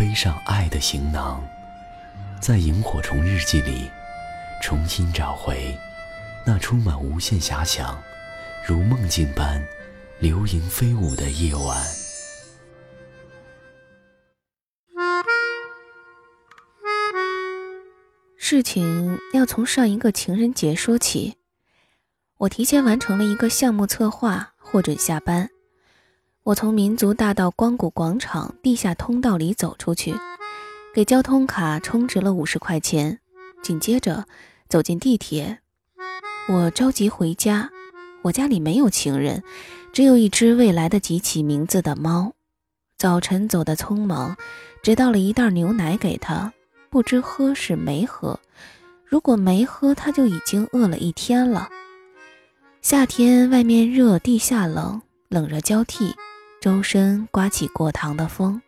背上爱的行囊，在萤火虫日记里，重新找回那充满无限遐想、如梦境般流萤飞舞的夜晚。事情要从上一个情人节说起。我提前完成了一个项目策划，获准下班。我从民族大道光谷广场地下通道里走出去，给交通卡充值了五十块钱，紧接着走进地铁。我着急回家，我家里没有情人，只有一只未来得及起名字的猫。早晨走得匆忙，只倒了一袋牛奶给他，不知喝是没喝。如果没喝，他就已经饿了一天了。夏天外面热，地下冷，冷热交替。周身刮起过堂的风，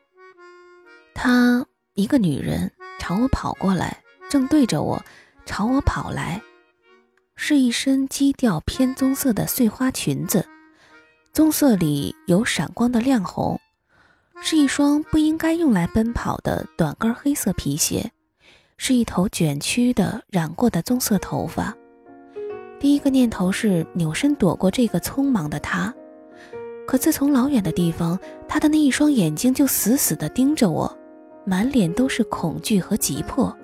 她一个女人朝我跑过来，正对着我朝我跑来，是一身基调偏棕色的碎花裙子，棕色里有闪光的亮红，是一双不应该用来奔跑的短跟黑色皮鞋，是一头卷曲的染过的棕色头发。第一个念头是扭身躲过这个匆忙的他。可自从老远的地方，他的那一双眼睛就死死地盯着我，满脸都是恐惧和急迫。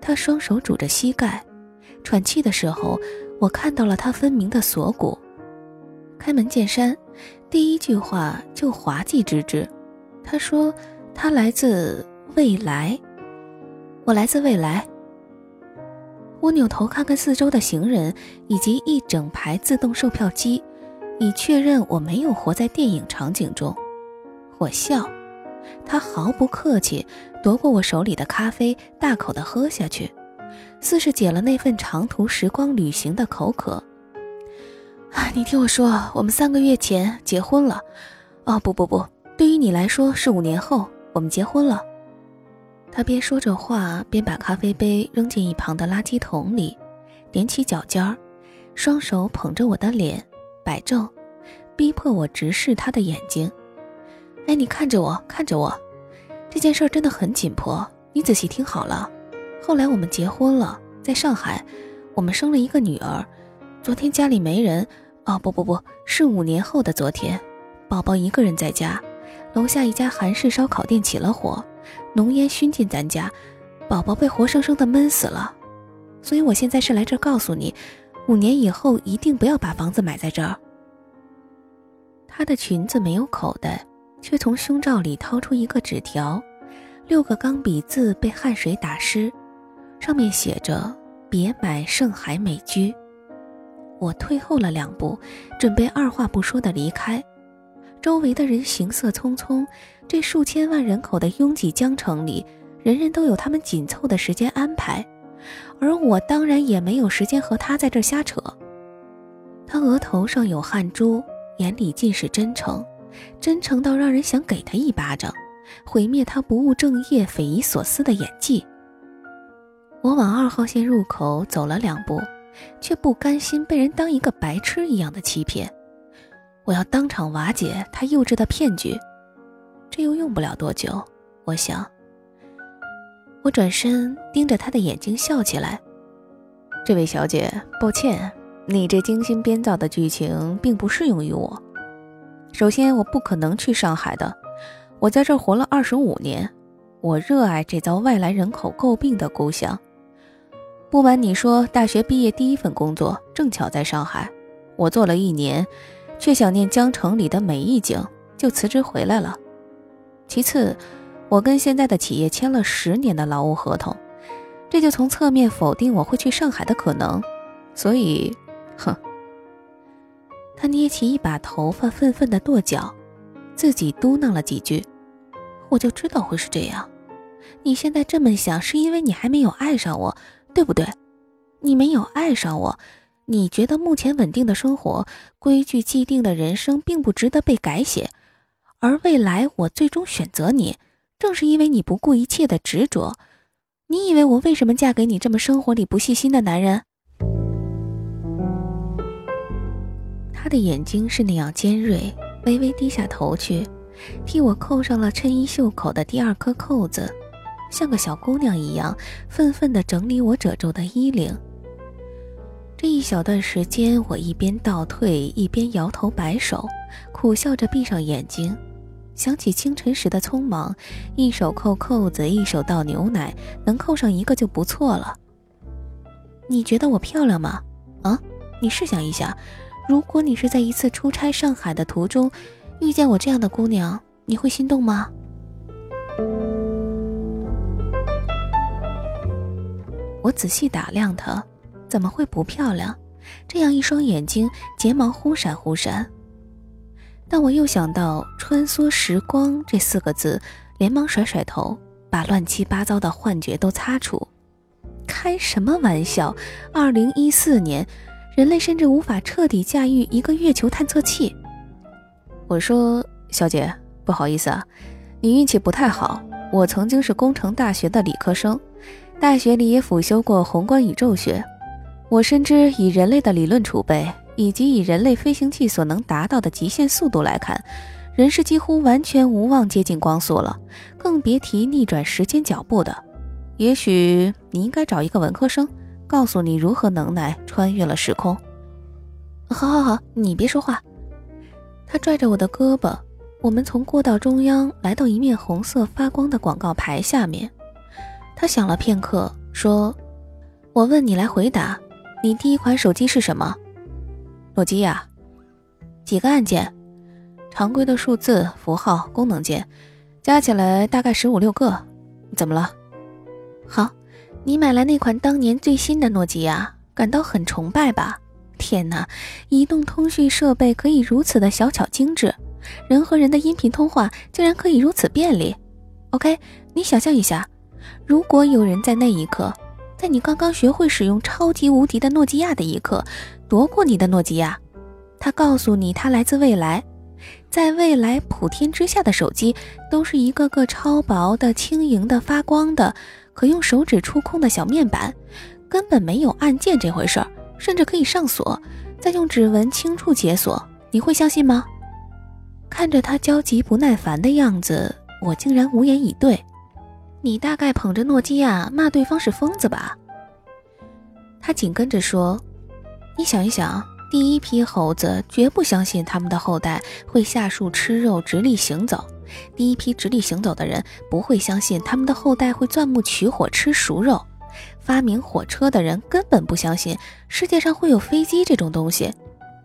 他双手拄着膝盖，喘气的时候，我看到了他分明的锁骨。开门见山，第一句话就滑稽之至。他说：“他来自未来。”我来自未来。我扭头看看四周的行人，以及一整排自动售票机。以确认我没有活在电影场景中，我笑，他毫不客气夺过我手里的咖啡，大口的喝下去，似是解了那份长途时光旅行的口渴。啊，你听我说，我们三个月前结婚了。哦，不不不，对于你来说是五年后我们结婚了。他边说着话，边把咖啡杯扔进一旁的垃圾桶里，踮起脚尖儿，双手捧着我的脸。摆正，逼迫我直视他的眼睛。哎，你看着我，看着我，这件事真的很紧迫。你仔细听好了。后来我们结婚了，在上海，我们生了一个女儿。昨天家里没人，哦不不不，是五年后的昨天，宝宝一个人在家。楼下一家韩式烧烤店起了火，浓烟熏进咱家，宝宝被活生生的闷死了。所以我现在是来这告诉你。五年以后一定不要把房子买在这儿。她的裙子没有口袋，却从胸罩里掏出一个纸条，六个钢笔字被汗水打湿，上面写着“别买盛海美居”。我退后了两步，准备二话不说的离开。周围的人行色匆匆，这数千万人口的拥挤江城里，人人都有他们紧凑的时间安排。而我当然也没有时间和他在这瞎扯。他额头上有汗珠，眼里尽是真诚，真诚到让人想给他一巴掌，毁灭他不务正业、匪夷所思的演技。我往二号线入口走了两步，却不甘心被人当一个白痴一样的欺骗。我要当场瓦解他幼稚的骗局，这又用不了多久，我想。我转身盯着他的眼睛笑起来。这位小姐，抱歉，你这精心编造的剧情并不适用于我。首先，我不可能去上海的。我在这儿活了二十五年，我热爱这遭外来人口诟病的故乡。不瞒你说，大学毕业第一份工作正巧在上海，我做了一年，却想念江城里的每一景，就辞职回来了。其次。我跟现在的企业签了十年的劳务合同，这就从侧面否定我会去上海的可能。所以，哼。他捏起一把头发，愤愤地跺脚，自己嘟囔了几句。我就知道会是这样。你现在这么想，是因为你还没有爱上我，对不对？你没有爱上我，你觉得目前稳定的生活、规矩既定的人生并不值得被改写，而未来我最终选择你，正是因为你不顾一切的执着。你以为我为什么嫁给你这么生活里不细心的男人？他的眼睛是那样尖锐，微微低下头去，替我扣上了衬衣袖口的第二颗扣子，像个小姑娘一样，愤愤地整理我褶皱的衣领。这一小段时间，我一边倒退，一边摇头摆手，苦笑着闭上眼睛，想起清晨时的匆忙，一手扣扣子，一手倒牛奶，能扣上一个就不错了。你觉得我漂亮吗？啊，你试想一下。如果你是在一次出差上海的途中遇见我这样的姑娘，你会心动吗？我仔细打量她，怎么会不漂亮？这样一双眼睛，睫毛忽闪忽闪。但我又想到“穿梭时光”这四个字，连忙甩甩头，把乱七八糟的幻觉都擦除。开什么玩笑？二零一四年。人类甚至无法彻底驾驭一个月球探测器。我说：“小姐，不好意思啊，你运气不太好。我曾经是工程大学的理科生，大学里也辅修过宏观宇宙学。我深知，以人类的理论储备以及以人类飞行器所能达到的极限速度来看，人是几乎完全无望接近光速了，更别提逆转时间脚步的。也许你应该找一个文科生。”告诉你如何能耐穿越了时空。好，好，好，你别说话。他拽着我的胳膊，我们从过道中央来到一面红色发光的广告牌下面。他想了片刻，说：“我问你来回答，你第一款手机是什么？诺基亚。几个按键？常规的数字、符号、功能键，加起来大概十五六个。怎么了？好。”你买来那款当年最新的诺基亚，感到很崇拜吧？天哪，移动通讯设备可以如此的小巧精致，人和人的音频通话竟然可以如此便利。OK，你想象一下，如果有人在那一刻，在你刚刚学会使用超级无敌的诺基亚的一刻，夺过你的诺基亚，他告诉你他来自未来，在未来普天之下的手机都是一个个超薄的、轻盈的、发光的。可用手指触控的小面板，根本没有按键这回事儿，甚至可以上锁，再用指纹轻触解锁。你会相信吗？看着他焦急不耐烦的样子，我竟然无言以对。你大概捧着诺基亚骂对方是疯子吧？他紧跟着说：“你想一想，第一批猴子绝不相信他们的后代会下树吃肉、直立行走。”第一批直立行走的人不会相信他们的后代会钻木取火吃熟肉，发明火车的人根本不相信世界上会有飞机这种东西，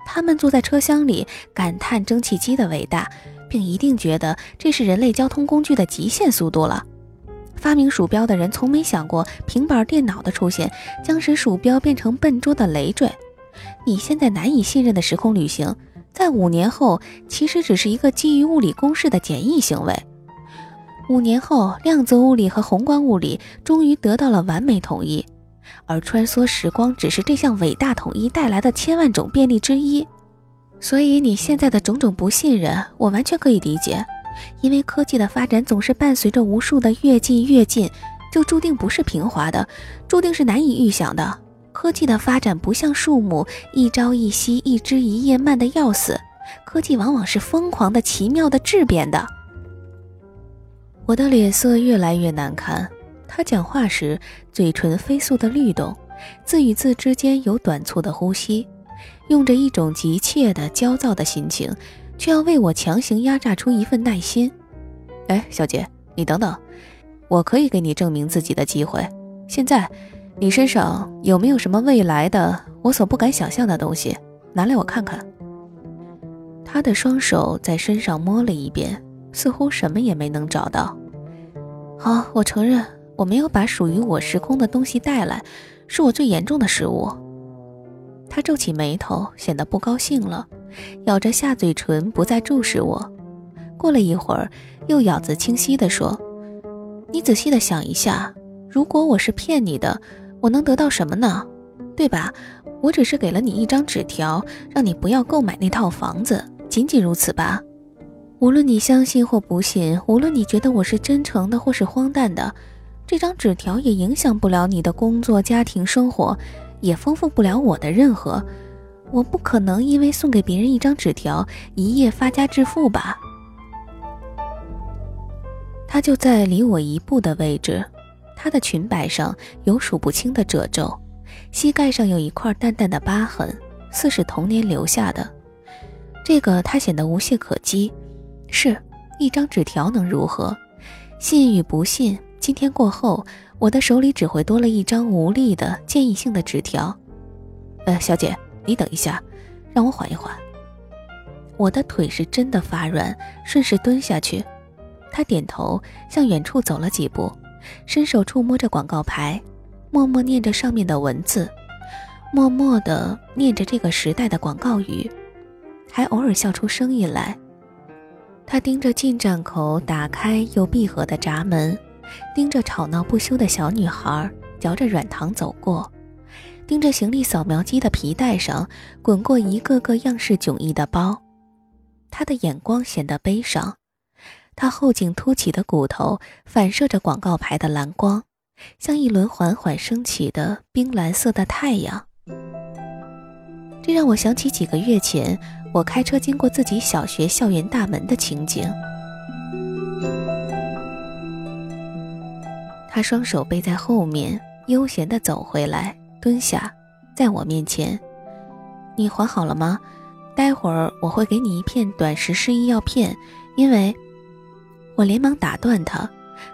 他们坐在车厢里感叹蒸汽机的伟大，并一定觉得这是人类交通工具的极限速度了。发明鼠标的人从没想过平板电脑的出现将使鼠标变成笨拙的累赘。你现在难以信任的时空旅行。在五年后，其实只是一个基于物理公式的简易行为。五年后，量子物理和宏观物理终于得到了完美统一，而穿梭时光只是这项伟大统一带来的千万种便利之一。所以你现在的种种不信任，我完全可以理解，因为科技的发展总是伴随着无数的越近越近，就注定不是平滑的，注定是难以预想的。科技的发展不像树木，一朝一夕，一枝一叶，慢得要死。科技往往是疯狂的、奇妙的、质变的。我的脸色越来越难看。他讲话时，嘴唇飞速的律动，字与字之间有短促的呼吸，用着一种急切的、焦躁的心情，却要为我强行压榨出一份耐心。哎，小姐，你等等，我可以给你证明自己的机会。现在。你身上有没有什么未来的我所不敢想象的东西？拿来我看看。他的双手在身上摸了一遍，似乎什么也没能找到。好，我承认我没有把属于我时空的东西带来，是我最严重的失误。他皱起眉头，显得不高兴了，咬着下嘴唇，不再注视我。过了一会儿，又咬字清晰地说：“你仔细的想一下，如果我是骗你的，我能得到什么呢？对吧？我只是给了你一张纸条，让你不要购买那套房子，仅仅如此吧。无论你相信或不信，无论你觉得我是真诚的或是荒诞的，这张纸条也影响不了你的工作、家庭生活，也丰富不了我的任何。我不可能因为送给别人一张纸条，一夜发家致富吧？”他就在离我一步的位置，她的裙摆上有数不清的褶皱，膝盖上有一块淡淡的疤痕，似是童年留下的。这个他显得无懈可击。是一张纸条能如何？信与不信，今天过后，我的手里只会多了一张无力的建议性的纸条。呃，小姐，你等一下，让我缓一缓。我的腿是真的发软，顺势蹲下去。他点头，向远处走了几步，伸手触摸着广告牌，默默念着上面的文字，默默地念着这个时代的广告语，还偶尔笑出声音来。他盯着进站口打开又闭合的闸门，盯着吵闹不休的小女孩嚼着软糖走过，盯着行李扫描机的皮带上滚过一个个样式迥异的包，他的眼光显得悲伤。他后颈凸起的骨头反射着广告牌的蓝光，像一轮缓缓升起的冰蓝色的太阳。这让我想起几个月前我开车经过自己小学校园大门的情景。他双手背在后面，悠闲地走回来，蹲下，在我面前：“你缓好了吗？待会儿我会给你一片短时失忆药片，因为……”我连忙打断他，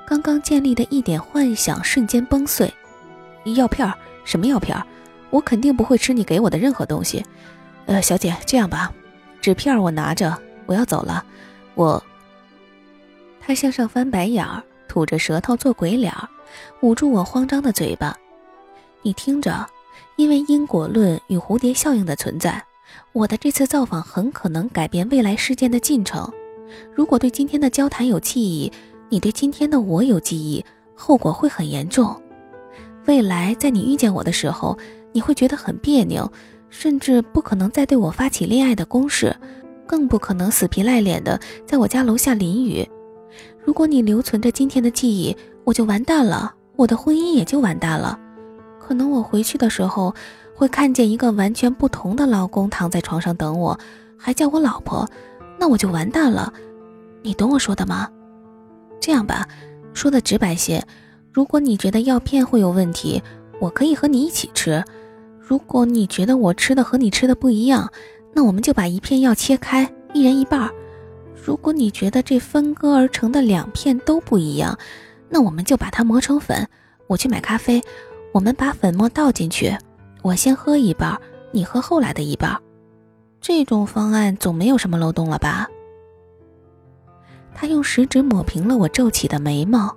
刚刚建立的一点幻想瞬间崩碎。药片？什么药片？我肯定不会吃你给我的任何东西。呃，小姐，这样吧，纸片我拿着，我要走了。我……他向上翻白眼儿，吐着舌头做鬼脸儿，捂住我慌张的嘴巴。你听着，因为因果论与蝴蝶效应的存在，我的这次造访很可能改变未来事件的进程。如果对今天的交谈有记忆，你对今天的我有记忆，后果会很严重。未来在你遇见我的时候，你会觉得很别扭，甚至不可能再对我发起恋爱的攻势，更不可能死皮赖脸的在我家楼下淋雨。如果你留存着今天的记忆，我就完蛋了，我的婚姻也就完蛋了。可能我回去的时候，会看见一个完全不同的老公躺在床上等我，还叫我老婆。那我就完蛋了，你懂我说的吗？这样吧，说的直白些，如果你觉得药片会有问题，我可以和你一起吃；如果你觉得我吃的和你吃的不一样，那我们就把一片药切开，一人一半；如果你觉得这分割而成的两片都不一样，那我们就把它磨成粉。我去买咖啡，我们把粉末倒进去，我先喝一半，你喝后来的一半。这种方案总没有什么漏洞了吧？他用食指抹平了我皱起的眉毛。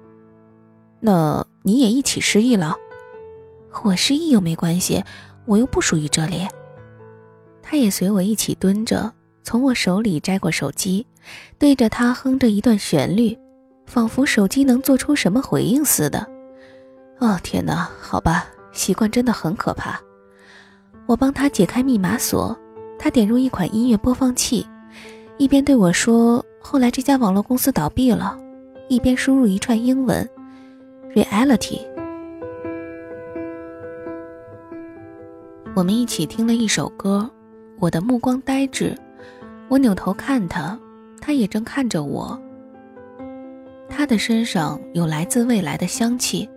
那你也一起失忆了？我失忆又没关系，我又不属于这里。他也随我一起蹲着，从我手里摘过手机，对着他哼着一段旋律，仿佛手机能做出什么回应似的。哦天哪，好吧，习惯真的很可怕。我帮他解开密码锁。他点入一款音乐播放器，一边对我说：“后来这家网络公司倒闭了。”一边输入一串英文：“reality。”我们一起听了一首歌，我的目光呆滞，我扭头看他，他也正看着我。他的身上有来自未来的香气，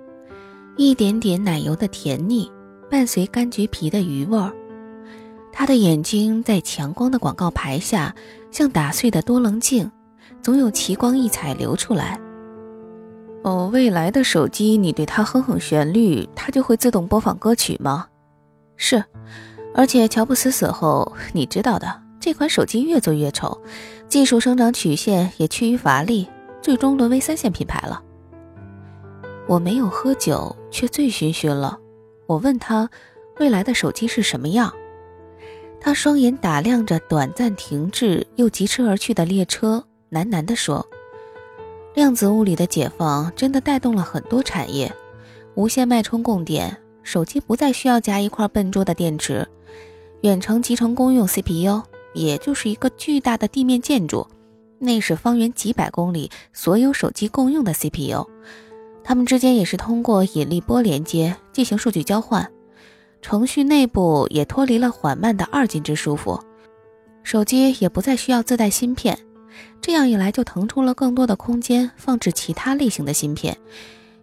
一点点奶油的甜腻，伴随柑橘皮的余味儿。他的眼睛在强光的广告牌下，像打碎的多棱镜，总有奇光异彩流出来。哦，未来的手机，你对它哼哼旋律，它就会自动播放歌曲吗？是，而且乔布斯死后，你知道的，这款手机越做越丑，技术生长曲线也趋于乏力，最终沦为三线品牌了。我没有喝酒，却醉醺醺了。我问他，未来的手机是什么样？他双眼打量着短暂停滞又疾驰而去的列车，喃喃地说：“量子物理的解放真的带动了很多产业，无线脉冲供电，手机不再需要夹一块笨拙的电池，远程集成公用 CPU，也就是一个巨大的地面建筑，那是方圆几百公里所有手机共用的 CPU，它们之间也是通过引力波连接进行数据交换，程序内部也脱离了缓慢的二进制束缚，手机也不再需要自带芯片。这样一来，就腾出了更多的空间放置其他类型的芯片，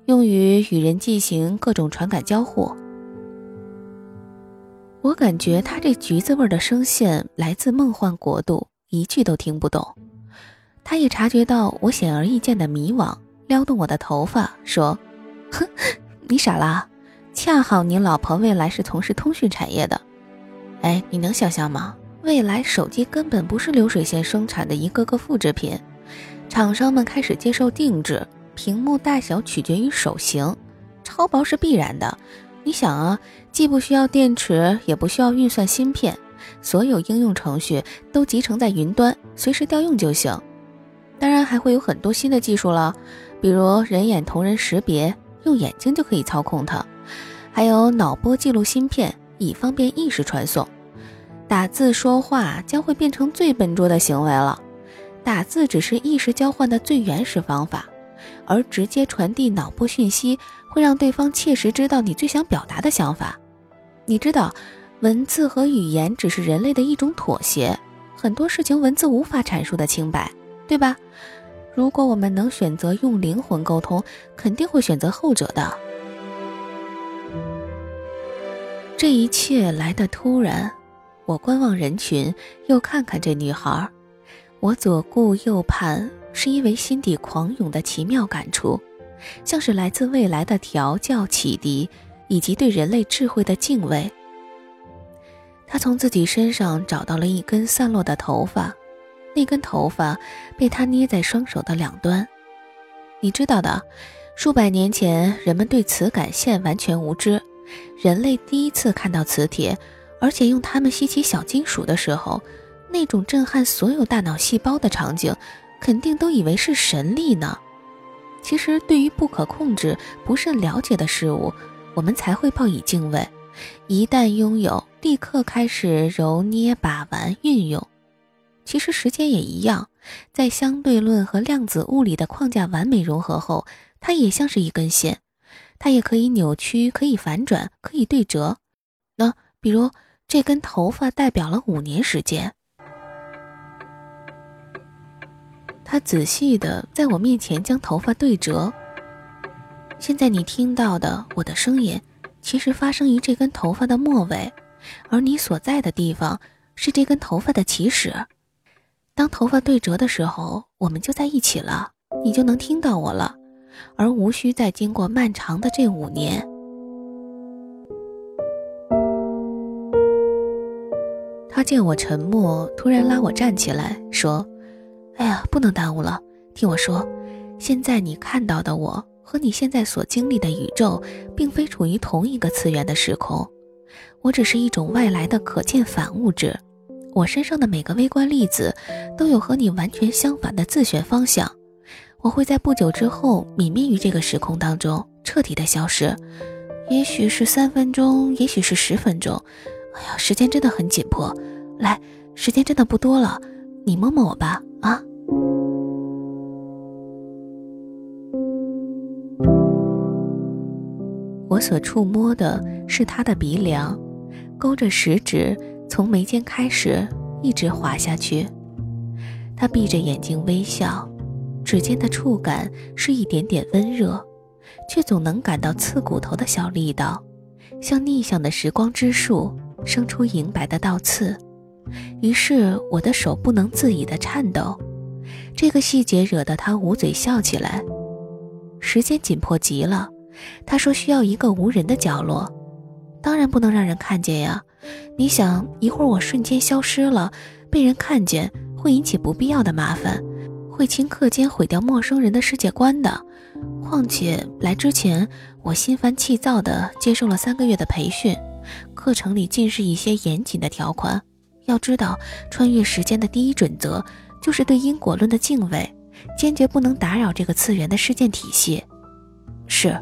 用于与人进行各种传感交互。我感觉他这橘子味的声线来自梦幻国度，一句都听不懂。他也察觉到我显而易见的迷惘，撩动我的头发说：“哼，你傻啦？恰好你老婆未来是从事通讯产业的，哎，你能想象吗？”未来手机根本不是流水线生产的一个个复制品，厂商们开始接受定制，屏幕大小取决于手型，超薄是必然的。你想啊，既不需要电池，也不需要运算芯片，所有应用程序都集成在云端，随时调用就行。当然还会有很多新的技术了，比如人眼同人识别，用眼睛就可以操控它，还有脑波记录芯片，以方便意识传送。打字说话将会变成最笨拙的行为了。打字只是意识交换的最原始方法，而直接传递脑波讯息会让对方切实知道你最想表达的想法。你知道，文字和语言只是人类的一种妥协，很多事情文字无法阐述的清白，对吧？如果我们能选择用灵魂沟通，肯定会选择后者的。这一切来得突然。我观望人群，又看看这女孩，我左顾右盼，是因为心底狂涌的奇妙感触，像是来自未来的调教启迪，以及对人类智慧的敬畏。他从自己身上找到了一根散落的头发，那根头发被他捏在双手的两端。你知道的，数百年前人们对磁感线完全无知，人类第一次看到磁铁。而且用它们吸起小金属的时候，那种震撼所有大脑细胞的场景，肯定都以为是神力呢。其实，对于不可控制、不甚了解的事物，我们才会报以敬畏。一旦拥有，立刻开始揉捏、把玩、运用。其实，时间也一样，在相对论和量子物理的框架完美融合后，它也像是一根线，它也可以扭曲，可以反转，可以对折。那比如。这根头发代表了五年时间。他仔细的在我面前将头发对折。现在你听到的我的声音，其实发生于这根头发的末尾，而你所在的地方是这根头发的起始。当头发对折的时候，我们就在一起了，你就能听到我了，而无需再经过漫长的这五年。他见我沉默，突然拉我站起来，说：“哎呀，不能耽误了，听我说，现在你看到的我和你现在所经历的宇宙，并非处于同一个次元的时空，我只是一种外来的可见反物质，我身上的每个微观粒子都有和你完全相反的自旋方向，我会在不久之后泯灭于这个时空当中，彻底的消失，也许是三分钟，也许是十分钟。”哎呀，时间真的很紧迫，来，时间真的不多了，你摸摸我吧，啊！我所触摸的是他的鼻梁，勾着食指从眉间开始，一直滑下去。他闭着眼睛微笑，指尖的触感是一点点温热，却总能感到刺骨头的小力道，像逆向的时光之树。生出银白的倒刺，于是我的手不能自已的颤抖。这个细节惹得他捂嘴笑起来。时间紧迫极了，他说需要一个无人的角落，当然不能让人看见呀。你想，一会儿我瞬间消失了，被人看见会引起不必要的麻烦，会顷刻间毁掉陌生人的世界观的。况且来之前，我心烦气躁地接受了三个月的培训。课程里尽是一些严谨的条款。要知道，穿越时间的第一准则就是对因果论的敬畏，坚决不能打扰这个次元的事件体系。是。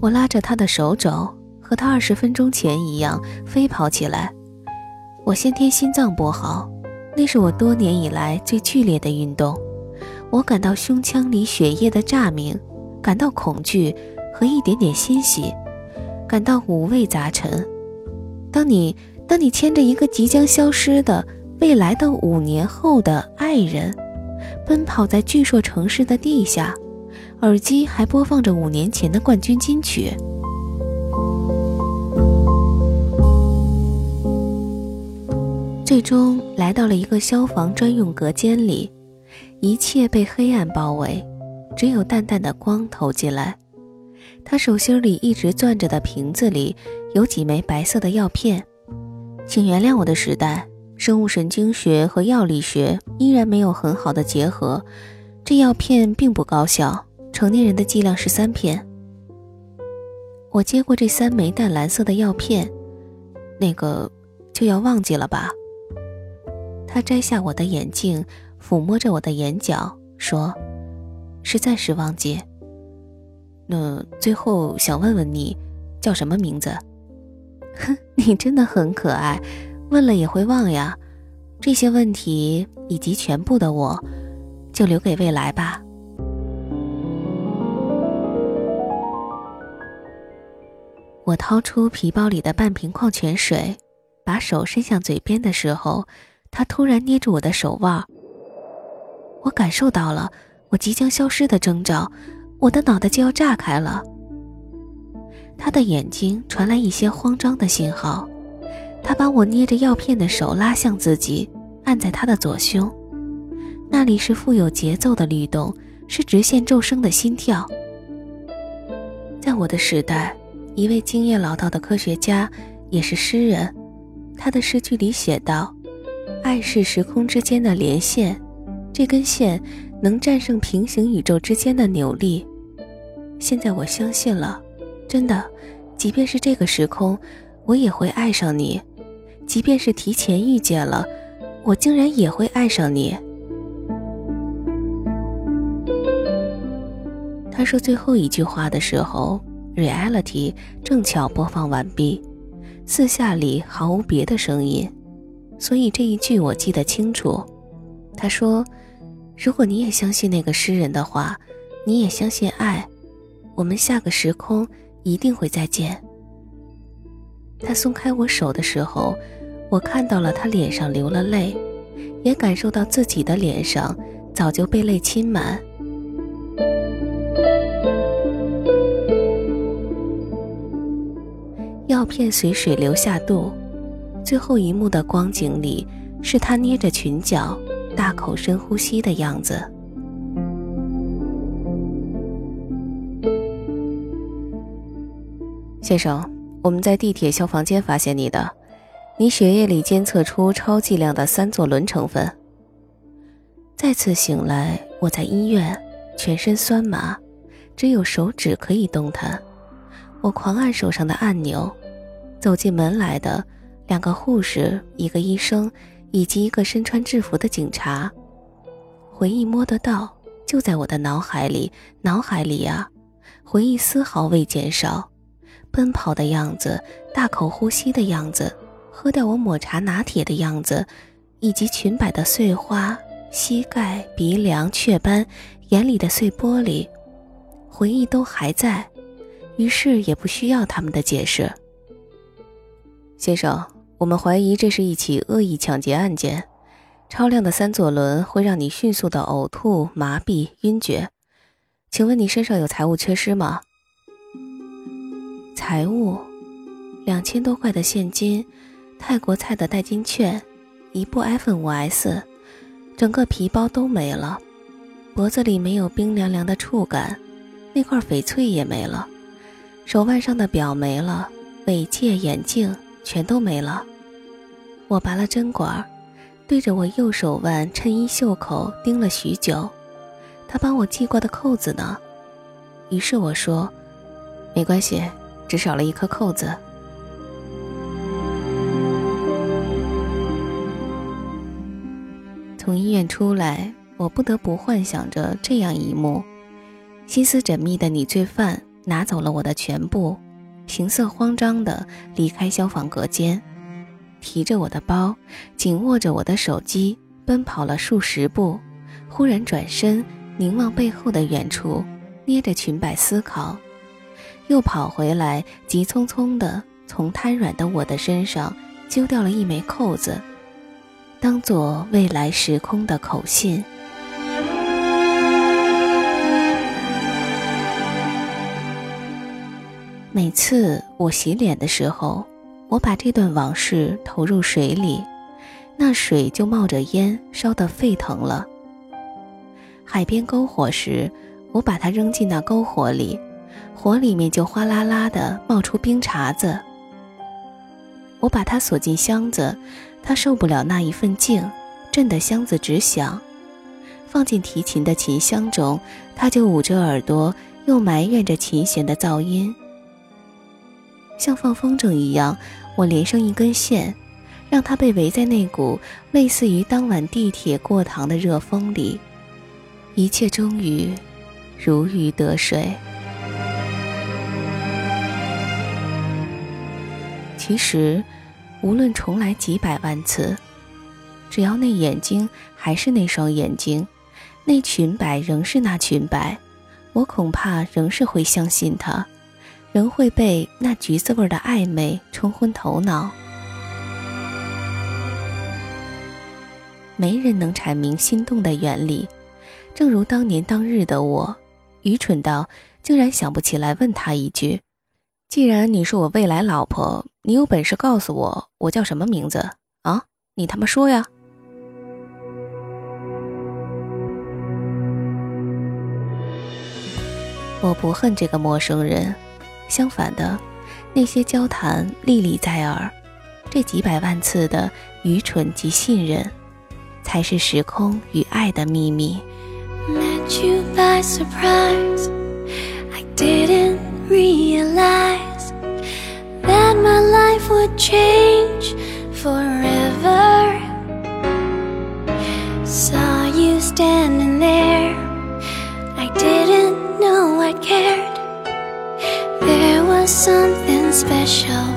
我拉着他的手肘，和他二十分钟前一样飞跑起来。我先天心脏不好，那是我多年以来最剧烈的运动。我感到胸腔里血液的炸鸣，感到恐惧和一点点欣喜，感到五味杂陈。当你当你牵着一个即将消失的未来的五年后的爱人，奔跑在巨硕城市的地下。耳机还播放着五年前的冠军金曲。最终来到了一个消防专用隔间里，一切被黑暗包围，只有淡淡的光投进来。他手心里一直攥着的瓶子里有几枚白色的药片。请原谅我的时代，生物神经学和药理学依然没有很好的结合，这药片并不高效。成年人的剂量是三片。我接过这三枚淡蓝色的药片，那个就要忘记了吧。他摘下我的眼镜，抚摸着我的眼角，说：“是暂时忘记。”那最后想问问你，叫什么名字？哼，你真的很可爱，问了也会忘呀。这些问题以及全部的我，就留给未来吧。我掏出皮包里的半瓶矿泉水，把手伸向嘴边的时候，他突然捏住我的手腕。我感受到了我即将消失的征兆，我的脑袋就要炸开了。他的眼睛传来一些慌张的信号，他把我捏着药片的手拉向自己，按在他的左胸，那里是富有节奏的律动，是直线骤升的心跳。在我的时代。一位经验老道的科学家，也是诗人，他的诗句里写道：“爱是时空之间的连线，这根线能战胜平行宇宙之间的扭力。”现在我相信了，真的，即便是这个时空，我也会爱上你；即便是提前遇见了，我竟然也会爱上你。他说最后一句话的时候。Reality 正巧播放完毕，四下里毫无别的声音，所以这一句我记得清楚。他说：“如果你也相信那个诗人的话，你也相信爱，我们下个时空一定会再见。”他松开我手的时候，我看到了他脸上流了泪，也感受到自己的脸上早就被泪浸满。药片随水流下肚，最后一幕的光景里，是他捏着裙角，大口深呼吸的样子。先生，我们在地铁消防间发现你的，你血液里监测出超剂量的三唑仑成分。再次醒来，我在医院，全身酸麻，只有手指可以动弹。我狂按手上的按钮，走进门来的两个护士、一个医生以及一个身穿制服的警察。回忆摸得到，就在我的脑海里，脑海里啊，回忆丝毫未减少。奔跑的样子，大口呼吸的样子，喝掉我抹茶拿铁的样子，以及裙摆的碎花、膝盖、鼻梁、雀斑、眼里的碎玻璃，回忆都还在。于是也不需要他们的解释。先生，我们怀疑这是一起恶意抢劫案件，超量的三唑仑会让你迅速的呕吐、麻痹、晕厥。请问你身上有财物缺失吗？财物，两千多块的现金，泰国菜的代金券，一部 iPhone 5S，整个皮包都没了，脖子里没有冰凉凉的触感，那块翡翠也没了。手腕上的表没了，尾戒、眼镜全都没了。我拔了针管，对着我右手腕衬衣袖口盯了许久。他帮我系过的扣子呢？于是我说：“没关系，只少了一颗扣子。”从医院出来，我不得不幻想着这样一幕：心思缜密的女罪犯拿走了我的全部，神色慌张地离开消防隔间，提着我的包，紧握着我的手机，奔跑了数十步，忽然转身凝望背后的远处，捏着裙摆思考，又跑回来，急匆匆地从瘫软的我的身上揪掉了一枚扣子。当做未来时空的口信。每次我洗脸的时候，我把这段往事投入水里，那水就冒着烟，烧得沸腾了。海边篝火时，我把它扔进那篝火里，火里面就哗啦啦的冒出冰碴子。我把它锁进箱子。他受不了那一份静，震得箱子直响。放进提琴的琴箱中，他就捂着耳朵，又埋怨着琴弦的噪音。像放风筝一样，我连上一根线，让它被围在那股类似于当晚地铁过堂的热风里。一切终于如鱼得水。其实。无论重来几百万次，只要那眼睛还是那双眼睛，那裙摆仍是那裙摆，我恐怕仍是会相信他，仍会被那橘子味的暧昧冲昏头脑。没人能阐明心动的原理，正如当年当日的我，愚蠢到竟然想不起来问他一句：“既然你是我未来老婆。”你有本事告诉我，我叫什么名字啊？你他妈说呀！我不恨这个陌生人，相反的，那些交谈历历在耳，这几百万次的愚蠢及信任，才是时空与爱的秘密。that my life would change for something special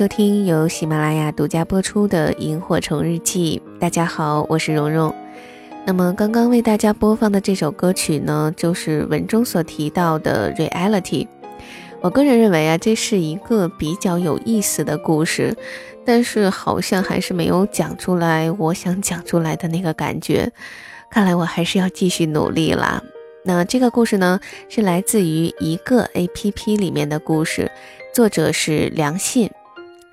收听由喜马拉雅独家播出的《萤火虫日记》。大家好，我是蓉蓉。那么刚刚为大家播放的这首歌曲呢，就是文中所提到的《Reality》。我个人认为啊，这是一个比较有意思的故事，但是好像还是没有讲出来我想讲出来的那个感觉。看来我还是要继续努力啦。那这个故事呢，是来自于一个 A P P 里面的故事，作者是梁信。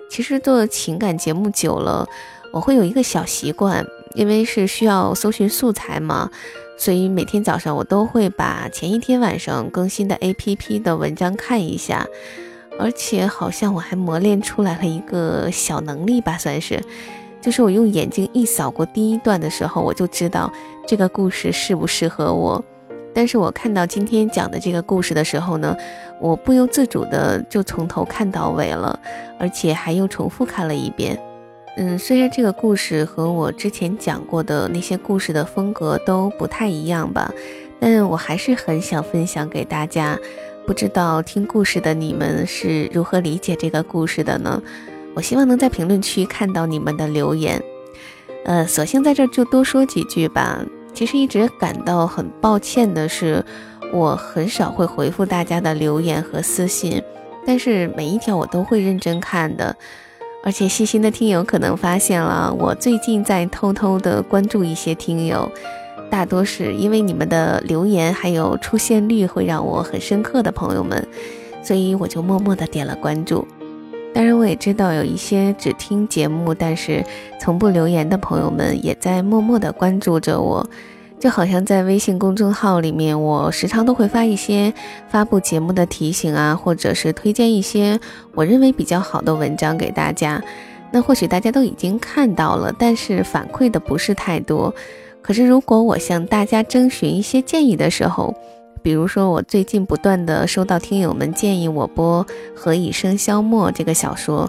其实做情感节目久了，我会有一个小习惯，因为是需要搜寻素材嘛，所以每天早上我都会把前一天晚上更新的 A P P 的文章看一下，而且好像我还磨练出来了一个小能力吧，算是，就是我用眼睛一扫过第一段的时候，我就知道这个故事适不适合我。但是我看到今天讲的这个故事的时候呢，我不由自主的就从头看到尾了，而且还又重复看了一遍。嗯，虽然这个故事和我之前讲过的那些故事的风格都不太一样吧，但我还是很想分享给大家。不知道听故事的你们是如何理解这个故事的呢？我希望能在评论区看到你们的留言。呃，索性在这就多说几句吧。其实一直感到很抱歉的是，我很少会回复大家的留言和私信，但是每一条我都会认真看的。而且细心的听友可能发现了，我最近在偷偷的关注一些听友，大多是因为你们的留言还有出现率会让我很深刻的朋友们，所以我就默默的点了关注。当然，我也知道有一些只听节目但是从不留言的朋友们，也在默默的关注着我。就好像在微信公众号里面，我时常都会发一些发布节目的提醒啊，或者是推荐一些我认为比较好的文章给大家。那或许大家都已经看到了，但是反馈的不是太多。可是如果我向大家征询一些建议的时候，比如说，我最近不断的收到听友们建议我播《何以笙箫默》这个小说，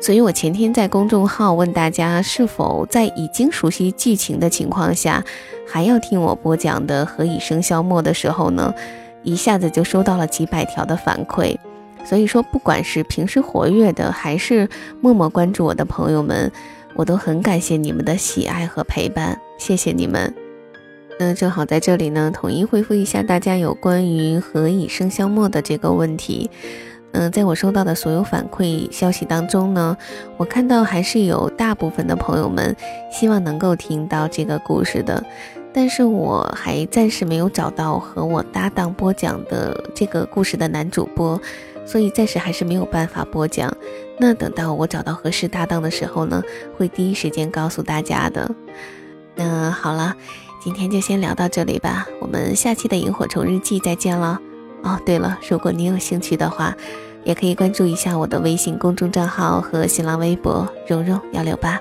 所以我前天在公众号问大家是否在已经熟悉剧情的情况下，还要听我播讲的《何以笙箫默》的时候呢，一下子就收到了几百条的反馈。所以说，不管是平时活跃的，还是默默关注我的朋友们，我都很感谢你们的喜爱和陪伴，谢谢你们。那正好在这里呢，统一回复一下大家有关于何以笙箫默的这个问题。嗯，在我收到的所有反馈消息当中呢，我看到还是有大部分的朋友们希望能够听到这个故事的，但是我还暂时没有找到和我搭档播讲的这个故事的男主播，所以暂时还是没有办法播讲。那等到我找到合适搭档的时候呢，会第一时间告诉大家的。那好了。今天就先聊到这里吧，我们下期的萤火虫日记再见了。哦，对了，如果你有兴趣的话，也可以关注一下我的微信公众账号和新浪微博“蓉蓉幺六八”。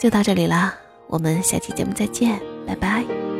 就到这里啦，我们下期节目再见，拜拜。